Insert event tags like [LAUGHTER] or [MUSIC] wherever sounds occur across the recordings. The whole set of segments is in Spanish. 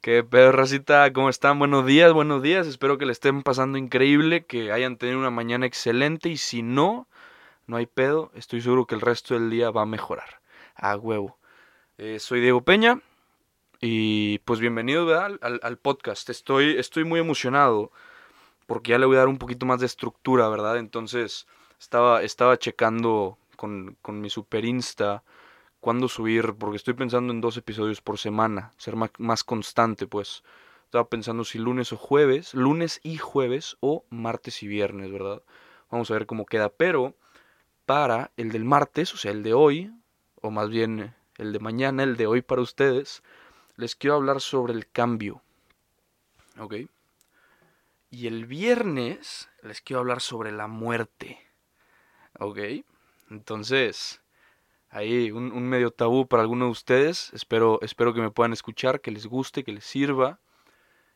¿Qué pedo, racita? ¿Cómo están? Buenos días, buenos días. Espero que le estén pasando increíble, que hayan tenido una mañana excelente y si no, no hay pedo. Estoy seguro que el resto del día va a mejorar. A huevo. Eh, soy Diego Peña y pues bienvenido Al, al, podcast. Estoy, estoy muy emocionado porque ya le voy a dar un poquito más de estructura, ¿verdad? Entonces estaba, estaba checando con, con mi super Insta cuándo subir, porque estoy pensando en dos episodios por semana, ser más, constante, pues. Estaba pensando si lunes o jueves, lunes y jueves o martes y viernes, ¿verdad? Vamos a ver cómo queda, pero para el del martes, o sea, el de hoy, o más bien el de mañana, el de hoy para ustedes, les quiero hablar sobre el cambio. ¿Ok? Y el viernes les quiero hablar sobre la muerte. ¿Ok? Entonces, ahí un, medio tabú para algunos de ustedes. Espero, espero que me puedan escuchar, que les guste, que les sirva.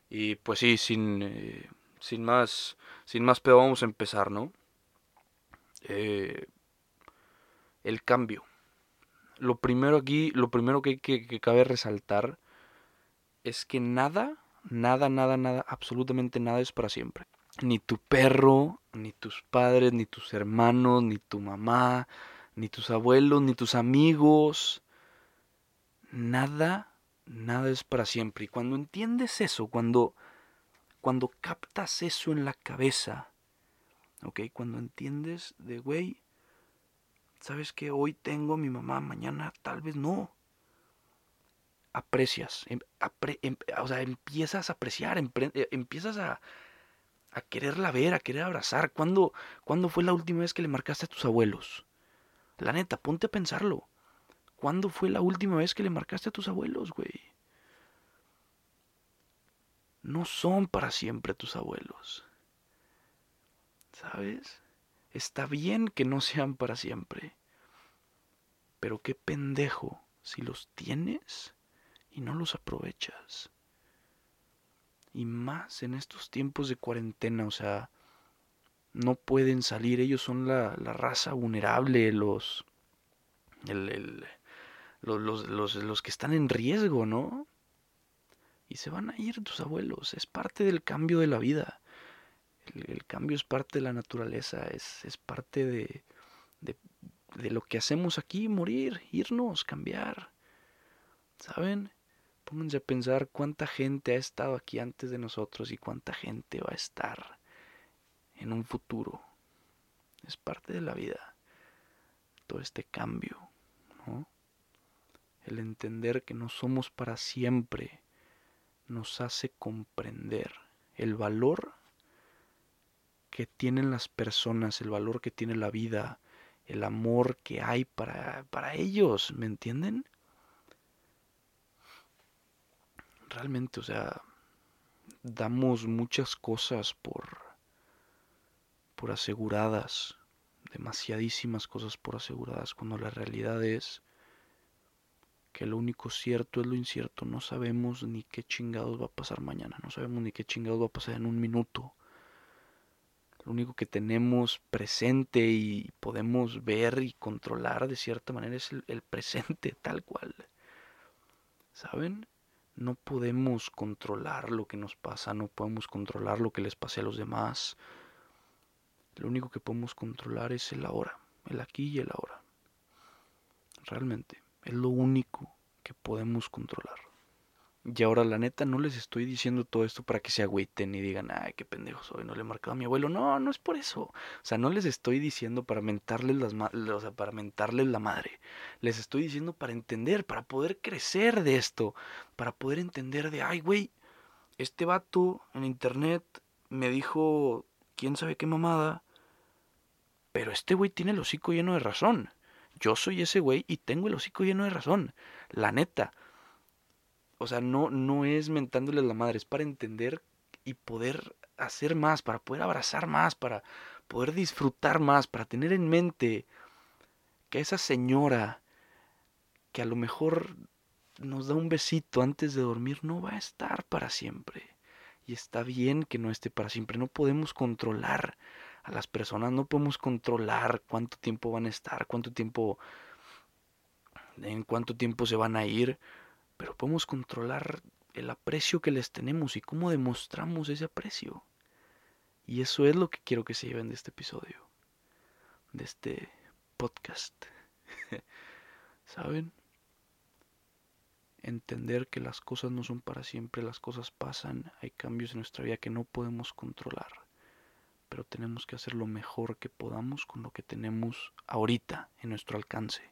Y pues sí, sin, eh, sin más, sin más pedo vamos a empezar, ¿no? Eh, el cambio. Lo primero aquí, lo primero que, que, que cabe resaltar es que nada, nada, nada, nada, absolutamente nada es para siempre. Ni tu perro, ni tus padres, ni tus hermanos, ni tu mamá, ni tus abuelos, ni tus amigos. Nada, nada es para siempre. Y cuando entiendes eso, cuando, cuando captas eso en la cabeza, ¿ok? Cuando entiendes de, güey, sabes que hoy tengo a mi mamá, mañana tal vez no. Aprecias, em, em, o sea, empiezas a apreciar, eh, empiezas a, a quererla ver, a querer abrazar. ¿Cuándo, ¿Cuándo fue la última vez que le marcaste a tus abuelos? La neta, ponte a pensarlo. ¿Cuándo fue la última vez que le marcaste a tus abuelos, güey? No son para siempre tus abuelos. ¿Sabes? Está bien que no sean para siempre. Pero qué pendejo si los tienes y no los aprovechas. Y más en estos tiempos de cuarentena, o sea, no pueden salir, ellos son la, la raza vulnerable, los, el, los, los, los, que están en riesgo, ¿no? Y se van a ir tus abuelos, es parte del cambio de la vida. El, cambio es parte de la naturaleza, es, es parte de, de, de lo que hacemos aquí, morir, irnos, cambiar. ¿Saben? Pónganse a pensar cuánta gente ha estado aquí antes de nosotros y cuánta gente va a estar en un futuro. Es parte de la vida. Todo este cambio. El entender que no somos para siempre nos hace comprender el valor que tienen las personas, el valor que tiene la vida, el amor que hay para, para ellos, ¿me entienden? Realmente, o sea, damos muchas cosas por por aseguradas, demasiadísimas cosas por aseguradas, cuando la realidad es que lo único cierto es lo incierto, no sabemos ni qué chingados va a pasar mañana, no sabemos ni qué chingados va a pasar en un minuto. Lo único que tenemos presente y podemos ver y controlar de cierta manera es el, el presente [LAUGHS] tal cual. ¿Saben? No podemos controlar lo que nos pasa, no podemos controlar lo que les pase a los demás, lo único que podemos controlar es el ahora, el aquí y el ahora. Realmente, es lo único que podemos controlar. Y ahora, la neta, no les estoy diciendo todo esto para que se agüiten y digan, ay, qué pendejo soy, no le he marcado a mi abuelo. No, no es por eso. O sea, no les estoy diciendo para mentarles, las o sea, para mentarles la madre. Les estoy diciendo para entender, para poder crecer de esto, para poder entender de, ay, güey, este vato en internet me dijo quién sabe qué mamada. Pero este güey tiene el hocico lleno de razón. Yo soy ese güey y tengo el hocico lleno de razón. La neta. O sea, no, no es mentándoles la madre, es para entender y poder hacer más, para poder abrazar más, para poder disfrutar más, para tener en mente que esa señora que a lo mejor nos da un besito antes de dormir no va a estar para siempre. Y está bien que no esté para siempre. No podemos controlar a las personas, no podemos controlar cuánto tiempo van a estar, cuánto tiempo, en cuánto tiempo se van a ir, pero podemos controlar el aprecio que les tenemos y cómo demostramos ese aprecio. Y eso es lo que quiero que se lleven de este episodio, de este podcast. [LAUGHS] ¿Saben? Entender que las cosas no son para siempre, las cosas pasan, hay cambios en nuestra vida que no podemos controlar, pero tenemos que hacer lo mejor que podamos con lo que tenemos ahorita en nuestro alcance.